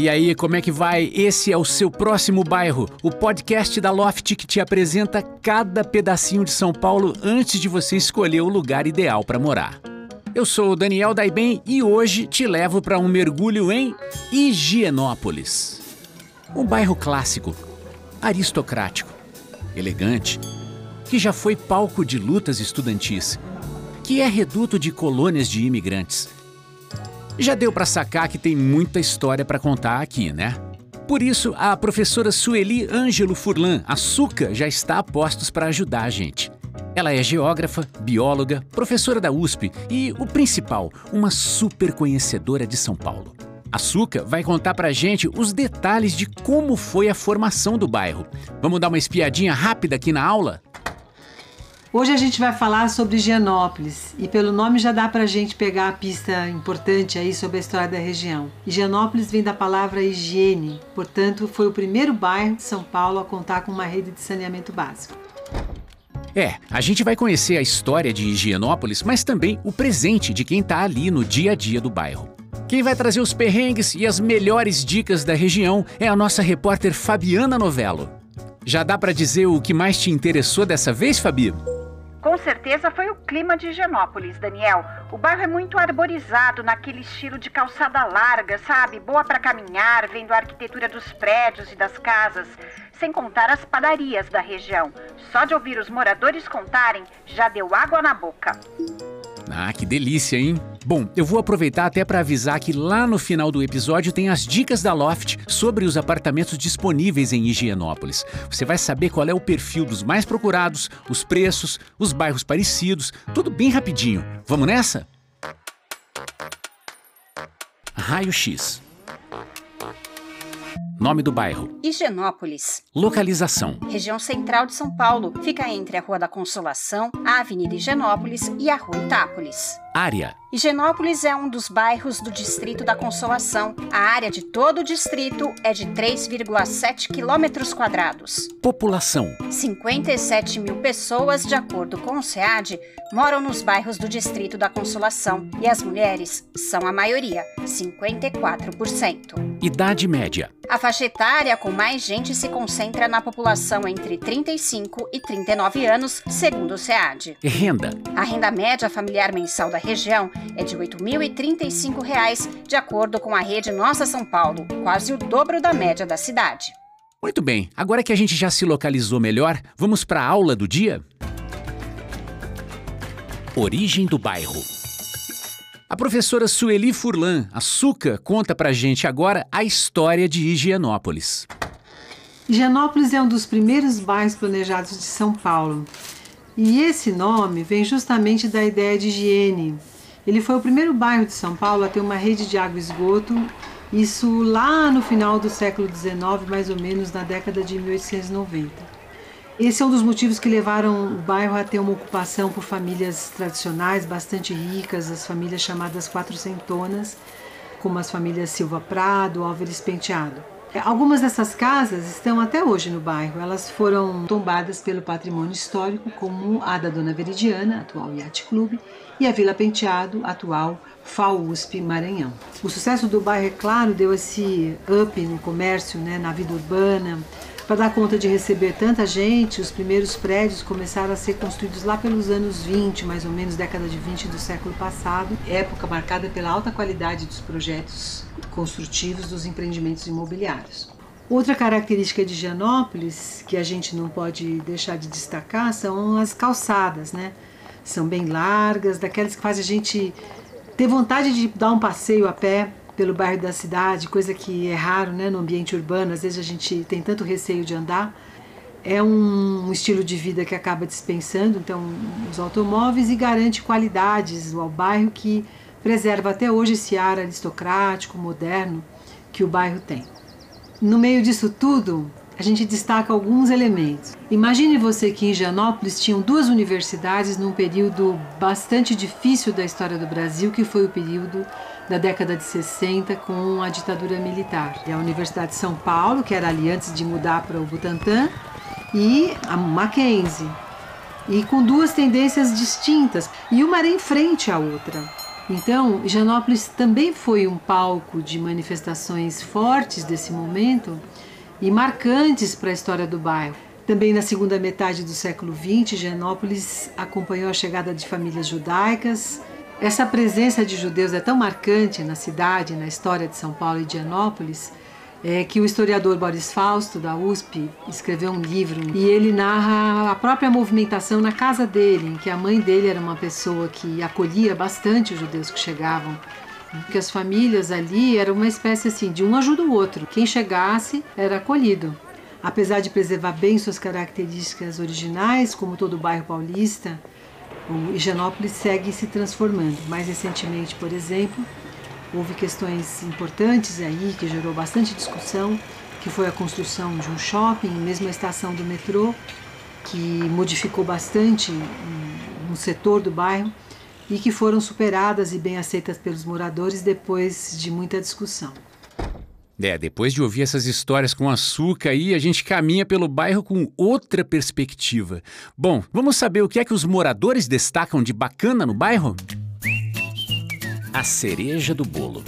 E aí, como é que vai? Esse é o seu próximo bairro, o podcast da Loft que te apresenta cada pedacinho de São Paulo antes de você escolher o lugar ideal para morar. Eu sou o Daniel Daiben e hoje te levo para um mergulho em Higienópolis. Um bairro clássico, aristocrático, elegante, que já foi palco de lutas estudantis, que é reduto de colônias de imigrantes. Já deu para sacar que tem muita história para contar aqui, né? Por isso, a professora Sueli Ângelo Furlan, a Suca, já está a postos para ajudar a gente. Ela é geógrafa, bióloga, professora da USP e, o principal, uma super conhecedora de São Paulo. A Suca vai contar pra gente os detalhes de como foi a formação do bairro. Vamos dar uma espiadinha rápida aqui na aula? Hoje a gente vai falar sobre Higienópolis e pelo nome já dá pra gente pegar a pista importante aí sobre a história da região. Higienópolis vem da palavra higiene, portanto foi o primeiro bairro de São Paulo a contar com uma rede de saneamento básico. É, a gente vai conhecer a história de Higienópolis, mas também o presente de quem está ali no dia a dia do bairro. Quem vai trazer os perrengues e as melhores dicas da região é a nossa repórter Fabiana Novello. Já dá para dizer o que mais te interessou dessa vez, Fabi? Com certeza foi o clima de Higienópolis, Daniel. O bairro é muito arborizado, naquele estilo de calçada larga, sabe? Boa para caminhar, vendo a arquitetura dos prédios e das casas sem contar as padarias da região. Só de ouvir os moradores contarem, já deu água na boca. Ah, que delícia, hein? Bom, eu vou aproveitar até para avisar que lá no final do episódio tem as dicas da Loft sobre os apartamentos disponíveis em Higienópolis. Você vai saber qual é o perfil dos mais procurados, os preços, os bairros parecidos, tudo bem rapidinho. Vamos nessa? Raio X Nome do bairro: Higienópolis. Localização: Região central de São Paulo. Fica entre a Rua da Consolação, a Avenida Higienópolis e a Rua Itápolis. Área: Higienópolis é um dos bairros do Distrito da Consolação. A área de todo o distrito é de 3,7 quilômetros quadrados. População: 57 mil pessoas, de acordo com o SEAD, moram nos bairros do Distrito da Consolação. E as mulheres são a maioria, 54%. Idade média: A faixa etária com mais gente se concentra na população entre 35 e 39 anos, segundo o SEAD. Renda: A renda média familiar mensal da região é de R$ 8.035, de acordo com a rede Nossa São Paulo, quase o dobro da média da cidade. Muito bem, agora que a gente já se localizou melhor, vamos para a aula do dia? Origem do bairro. A professora Sueli Furlan, a Suca, conta pra gente agora a história de Higienópolis. Higienópolis é um dos primeiros bairros planejados de São Paulo. E esse nome vem justamente da ideia de higiene. Ele foi o primeiro bairro de São Paulo a ter uma rede de água e esgoto, isso lá no final do século XIX, mais ou menos na década de 1890. Esse é um dos motivos que levaram o bairro a ter uma ocupação por famílias tradicionais bastante ricas, as famílias chamadas quatrocentonas, como as famílias Silva Prado, Álvares Penteado. Algumas dessas casas estão até hoje no bairro. Elas foram tombadas pelo patrimônio histórico, como a da Dona Veridiana, atual Yacht Clube, e a Vila Penteado, atual FAUSP Maranhão. O sucesso do bairro, é claro, deu esse up no comércio, né, na vida urbana, para dar conta de receber tanta gente, os primeiros prédios começaram a ser construídos lá pelos anos 20, mais ou menos década de 20 do século passado, época marcada pela alta qualidade dos projetos construtivos dos empreendimentos imobiliários. Outra característica de Gianópolis que a gente não pode deixar de destacar são as calçadas, né? São bem largas, daquelas que fazem a gente ter vontade de dar um passeio a pé pelo bairro da cidade, coisa que é raro né, no ambiente urbano, às vezes a gente tem tanto receio de andar. É um estilo de vida que acaba dispensando então os automóveis e garante qualidades ao bairro que preserva até hoje esse ar aristocrático, moderno que o bairro tem. No meio disso tudo, a gente destaca alguns elementos. Imagine você que em Janópolis tinham duas universidades num período bastante difícil da história do Brasil, que foi o período da década de 60 com a ditadura militar. E a Universidade de São Paulo, que era ali antes de mudar para o Butantã, e a Mackenzie. E com duas tendências distintas, e uma era em frente à outra. Então, Higienópolis também foi um palco de manifestações fortes desse momento e marcantes para a história do bairro. Também na segunda metade do século XX, Higienópolis acompanhou a chegada de famílias judaicas. Essa presença de judeus é tão marcante na cidade, na história de São Paulo e de Higienópolis, é que o historiador Boris Fausto, da USP, escreveu um livro e ele narra a própria movimentação na casa dele, em que a mãe dele era uma pessoa que acolhia bastante os judeus que chegavam. Porque as famílias ali eram uma espécie assim, de um ajuda o outro. Quem chegasse era acolhido. Apesar de preservar bem suas características originais, como todo o bairro paulista, o Higienópolis segue se transformando. Mais recentemente, por exemplo, houve questões importantes aí que gerou bastante discussão, que foi a construção de um shopping, mesmo a estação do metrô, que modificou bastante um, um setor do bairro e que foram superadas e bem aceitas pelos moradores depois de muita discussão. É, depois de ouvir essas histórias com açúcar aí, a gente caminha pelo bairro com outra perspectiva. Bom, vamos saber o que é que os moradores destacam de bacana no bairro? A cereja do bolo.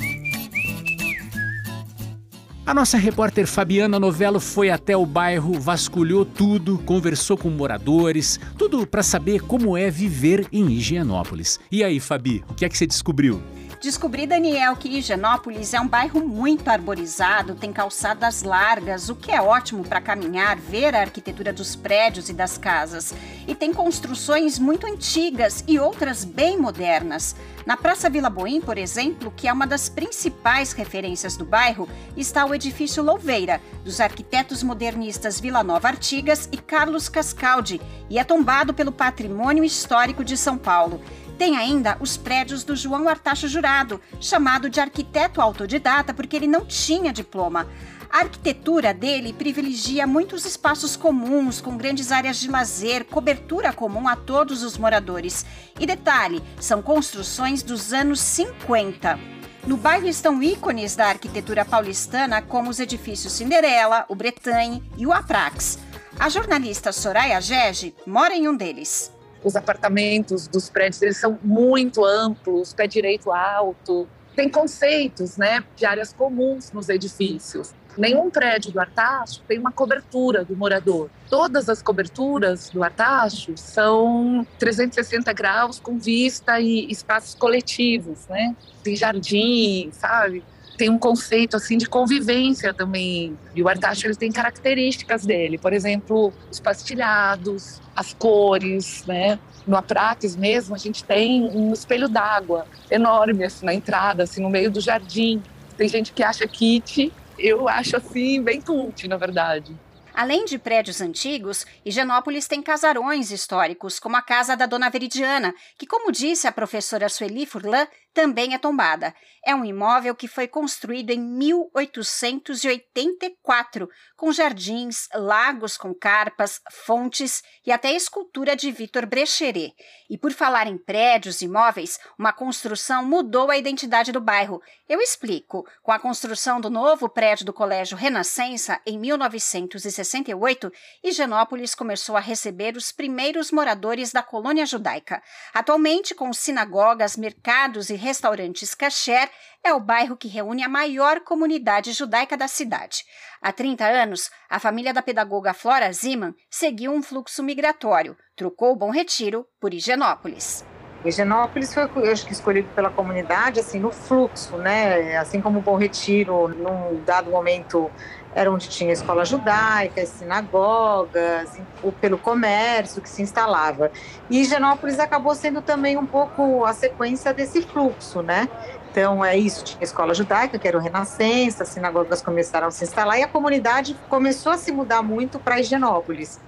A nossa repórter Fabiana Novello foi até o bairro, vasculhou tudo, conversou com moradores, tudo para saber como é viver em Higienópolis. E aí, Fabi, o que é que você descobriu? Descobri, Daniel, que Higienópolis é um bairro muito arborizado, tem calçadas largas, o que é ótimo para caminhar, ver a arquitetura dos prédios e das casas. E tem construções muito antigas e outras bem modernas. Na Praça Vila Boim, por exemplo, que é uma das principais referências do bairro, está o edifício Louveira, dos arquitetos modernistas Vila Nova Artigas e Carlos Cascaldi, e é tombado pelo Patrimônio Histórico de São Paulo. Tem ainda os prédios do João Artacho Jurado, chamado de arquiteto autodidata porque ele não tinha diploma. A arquitetura dele privilegia muitos espaços comuns, com grandes áreas de lazer, cobertura comum a todos os moradores. E detalhe, são construções dos anos 50. No bairro estão ícones da arquitetura paulistana, como os edifícios Cinderela, o Bretagne e o Aprax. A jornalista Soraya Gege mora em um deles os apartamentos dos prédios eles são muito amplos, pé direito alto. Tem conceitos né, de áreas comuns nos edifícios. Nenhum prédio do Artacho tem uma cobertura do morador. Todas as coberturas do Artacho são 360 graus com vista e espaços coletivos, né? Tem jardim, sabe? Tem um conceito assim de convivência também. E o Artacho ele tem características dele, por exemplo, os pastilhados, as cores, né? No Aprates mesmo, a gente tem um espelho d'água enorme assim, na entrada, assim, no meio do jardim. Tem gente que acha kit, eu acho assim bem cult, na verdade. Além de prédios antigos, Higienópolis tem casarões históricos, como a casa da Dona Veridiana, que, como disse a professora Sueli Furlan, também é tombada. É um imóvel que foi construído em 1884, com jardins, lagos com carpas, fontes e até escultura de Vitor Brecheret. E por falar em prédios e imóveis, uma construção mudou a identidade do bairro. Eu explico. Com a construção do novo prédio do Colégio Renascença em 1968, Higienópolis começou a receber os primeiros moradores da colônia judaica. Atualmente, com sinagogas, mercados e restaurantes Kasher, é o bairro que reúne a maior comunidade judaica da cidade. Há 30 anos, a família da pedagoga Flora Ziman seguiu um fluxo migratório, trocou Bom Retiro por Higienópolis. Higienópolis foi acho que escolhido pela comunidade assim no fluxo, né? Assim como o Bom Retiro, num dado momento era onde tinha escola judaica, sinagogas, pelo comércio que se instalava. E Higienópolis acabou sendo também um pouco a sequência desse fluxo, né? Então é isso, tinha escola judaica, que era o Renascença, as sinagogas começaram a se instalar e a comunidade começou a se mudar muito para Higienópolis.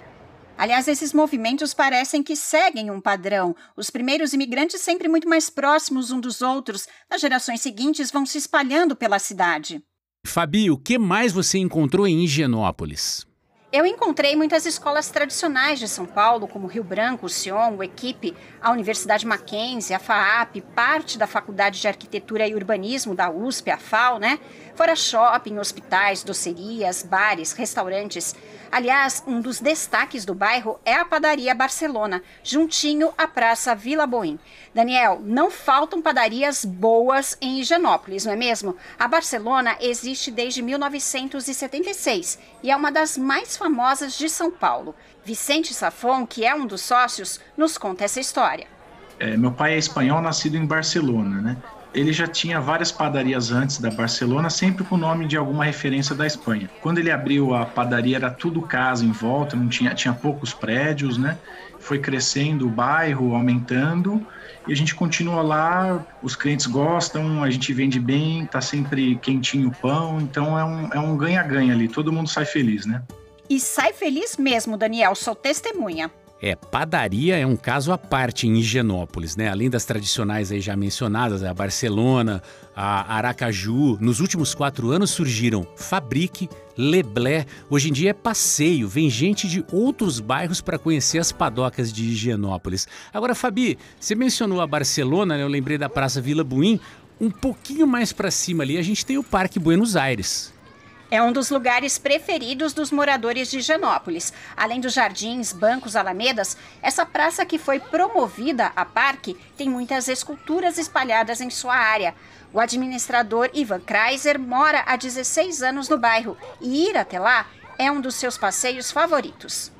Aliás, esses movimentos parecem que seguem um padrão. Os primeiros imigrantes sempre muito mais próximos um dos outros, nas gerações seguintes vão se espalhando pela cidade. Fabi, o que mais você encontrou em Higienópolis? Eu encontrei muitas escolas tradicionais de São Paulo, como Rio Branco, o Sion, o Equipe, a Universidade Mackenzie, a FAAP, parte da Faculdade de Arquitetura e Urbanismo da USP, a FAO, né? Fora shopping, hospitais, docerias, bares, restaurantes. Aliás, um dos destaques do bairro é a padaria Barcelona, juntinho à Praça Vila Boim. Daniel, não faltam padarias boas em Higienópolis, não é mesmo? A Barcelona existe desde 1976 e é uma das mais famosas de São Paulo. Vicente Safon, que é um dos sócios, nos conta essa história. É, meu pai é espanhol, nascido em Barcelona, né? Ele já tinha várias padarias antes da Barcelona, sempre com o nome de alguma referência da Espanha. Quando ele abriu a padaria, era tudo casa em volta, não tinha, tinha poucos prédios, né? Foi crescendo o bairro, aumentando, e a gente continua lá, os clientes gostam, a gente vende bem, tá sempre quentinho o pão, então é um, é um ganha-ganha ali, todo mundo sai feliz, né? E sai feliz mesmo, Daniel, sou testemunha. É, padaria é um caso à parte em Higienópolis, né? Além das tradicionais aí já mencionadas, a Barcelona, a Aracaju, nos últimos quatro anos surgiram Fabrique, Leblé, hoje em dia é passeio, vem gente de outros bairros para conhecer as padocas de Higienópolis. Agora, Fabi, você mencionou a Barcelona, né? eu lembrei da Praça Vila Buim, um pouquinho mais para cima ali a gente tem o Parque Buenos Aires. É um dos lugares preferidos dos moradores de Higienópolis. Além dos jardins, bancos, alamedas, essa praça que foi promovida a parque tem muitas esculturas espalhadas em sua área. O administrador Ivan Kreiser mora há 16 anos no bairro e ir até lá é um dos seus passeios favoritos.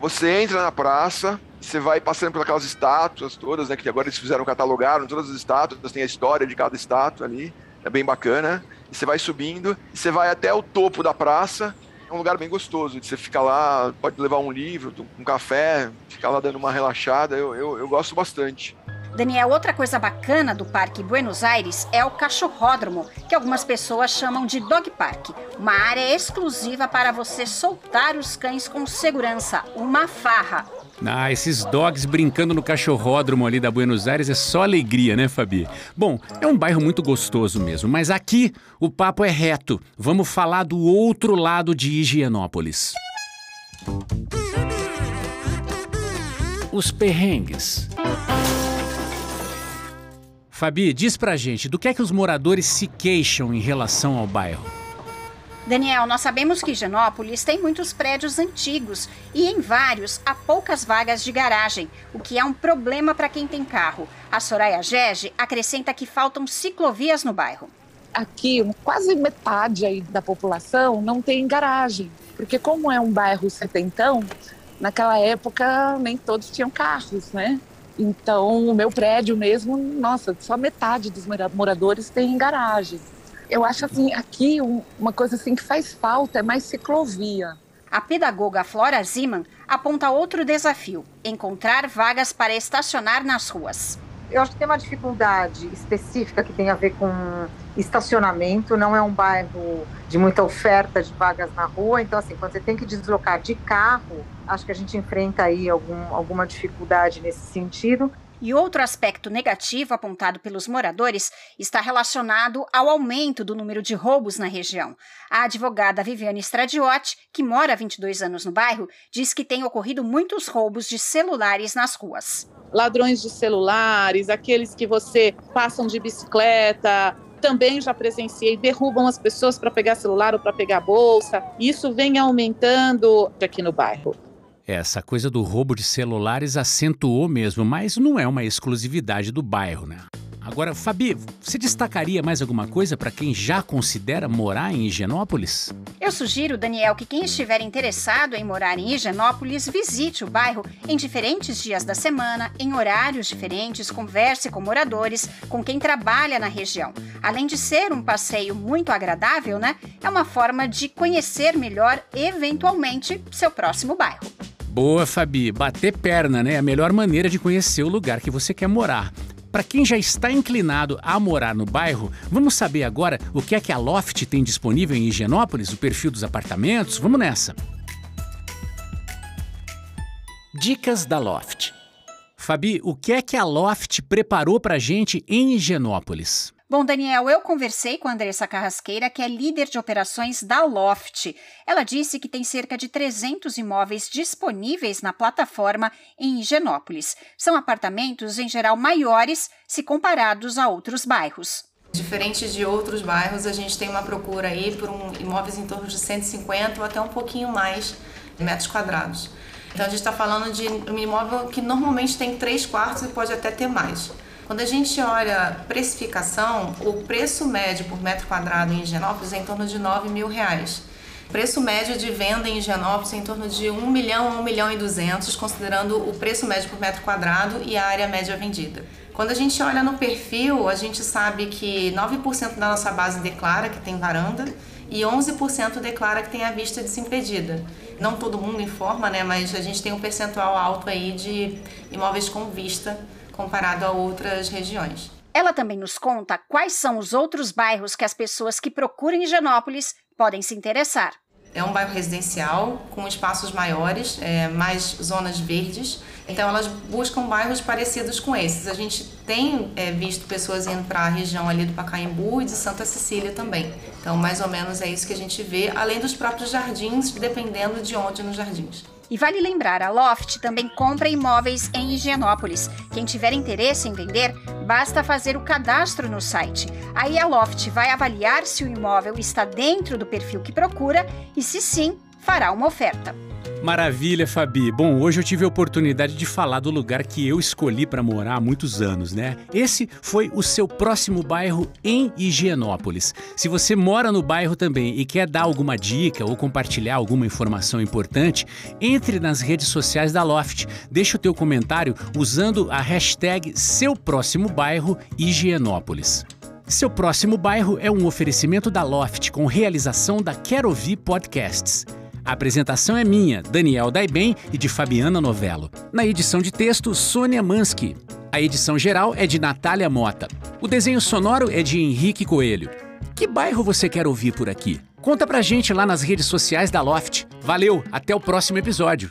Você entra na praça, você vai passando por aquelas estátuas todas, né, que agora eles fizeram catalogaram todas as estátuas, tem a história de cada estátua ali, é bem bacana você vai subindo, você vai até o topo da praça. É um lugar bem gostoso, você ficar lá, pode levar um livro, um café, ficar lá dando uma relaxada, eu, eu, eu gosto bastante. Daniel, outra coisa bacana do Parque Buenos Aires é o cachorródromo, que algumas pessoas chamam de dog park, uma área exclusiva para você soltar os cães com segurança, uma farra. Ah, esses dogs brincando no cachorródromo ali da Buenos Aires é só alegria, né, Fabi? Bom, é um bairro muito gostoso mesmo, mas aqui o papo é reto. Vamos falar do outro lado de Higienópolis. Os perrengues. Fabi, diz pra gente, do que é que os moradores se queixam em relação ao bairro? Daniel, nós sabemos que Genópolis tem muitos prédios antigos e em vários há poucas vagas de garagem, o que é um problema para quem tem carro. A Soraya Gege acrescenta que faltam ciclovias no bairro. Aqui, quase metade aí da população não tem garagem, porque como é um bairro setentão, naquela época nem todos tinham carros, né? Então, o meu prédio mesmo, nossa, só metade dos moradores tem garagem eu acho assim, aqui uma coisa assim que faz falta é mais ciclovia. A pedagoga Flora Ziman aponta outro desafio: encontrar vagas para estacionar nas ruas. Eu acho que tem uma dificuldade específica que tem a ver com estacionamento. Não é um bairro de muita oferta de vagas na rua, então assim, quando você tem que deslocar de carro, acho que a gente enfrenta aí algum, alguma dificuldade nesse sentido. E outro aspecto negativo apontado pelos moradores está relacionado ao aumento do número de roubos na região. A advogada Viviane Stradiotti, que mora há 22 anos no bairro, diz que tem ocorrido muitos roubos de celulares nas ruas. Ladrões de celulares, aqueles que você passam de bicicleta, também já presenciei, derrubam as pessoas para pegar celular ou para pegar bolsa. Isso vem aumentando aqui no bairro. Essa coisa do roubo de celulares acentuou mesmo, mas não é uma exclusividade do bairro, né? Agora, Fabi, você destacaria mais alguma coisa para quem já considera morar em Higienópolis? Eu sugiro, Daniel, que quem estiver interessado em morar em Higienópolis visite o bairro em diferentes dias da semana, em horários diferentes, converse com moradores, com quem trabalha na região. Além de ser um passeio muito agradável, né? É uma forma de conhecer melhor, eventualmente, seu próximo bairro. Boa, Fabi. Bater perna, né? É a melhor maneira de conhecer o lugar que você quer morar. Para quem já está inclinado a morar no bairro, vamos saber agora o que é que a Loft tem disponível em Higienópolis, o perfil dos apartamentos? Vamos nessa! Dicas da Loft. Fabi, o que é que a Loft preparou para gente em Higienópolis? Bom, Daniel, eu conversei com a Andressa Carrasqueira, que é líder de operações da Loft. Ela disse que tem cerca de 300 imóveis disponíveis na plataforma em Higienópolis. São apartamentos, em geral, maiores se comparados a outros bairros. Diferente de outros bairros, a gente tem uma procura aí por um, imóveis em torno de 150 ou até um pouquinho mais metros quadrados. Então a gente está falando de um imóvel que normalmente tem três quartos e pode até ter mais. Quando a gente olha precificação, o preço médio por metro quadrado em Higienópolis é em torno de 9 mil reais. Preço médio de venda em Higienópolis é em torno de 1 milhão a 1 milhão e 200, considerando o preço médio por metro quadrado e a área média vendida. Quando a gente olha no perfil, a gente sabe que 9% da nossa base declara que tem varanda e 11% declara que tem a vista desimpedida. Não todo mundo informa, né, mas a gente tem um percentual alto aí de imóveis com vista comparado a outras regiões. Ela também nos conta quais são os outros bairros que as pessoas que procuram Higienópolis podem se interessar. É um bairro residencial com espaços maiores, é, mais zonas verdes. Então elas buscam bairros parecidos com esses. A gente tem é, visto pessoas indo para a região ali do Pacaembu e de Santa Cecília também. Então mais ou menos é isso que a gente vê, além dos próprios jardins, dependendo de onde nos jardins. E vale lembrar, a Loft também compra imóveis em Higienópolis. Quem tiver interesse em vender, basta fazer o cadastro no site. Aí a Loft vai avaliar se o imóvel está dentro do perfil que procura e, se sim, fará uma oferta. Maravilha, Fabi. Bom, hoje eu tive a oportunidade de falar do lugar que eu escolhi para morar há muitos anos, né? Esse foi o seu próximo bairro em Higienópolis. Se você mora no bairro também e quer dar alguma dica ou compartilhar alguma informação importante, entre nas redes sociais da Loft. Deixe o teu comentário usando a hashtag seu próximo bairro Higienópolis. Seu próximo bairro é um oferecimento da Loft com realização da Quero Ouvir Podcasts. A apresentação é minha, Daniel Daiben e de Fabiana Novello. Na edição de texto, Sônia Mansky. A edição geral é de Natália Mota. O desenho sonoro é de Henrique Coelho. Que bairro você quer ouvir por aqui? Conta pra gente lá nas redes sociais da Loft. Valeu, até o próximo episódio.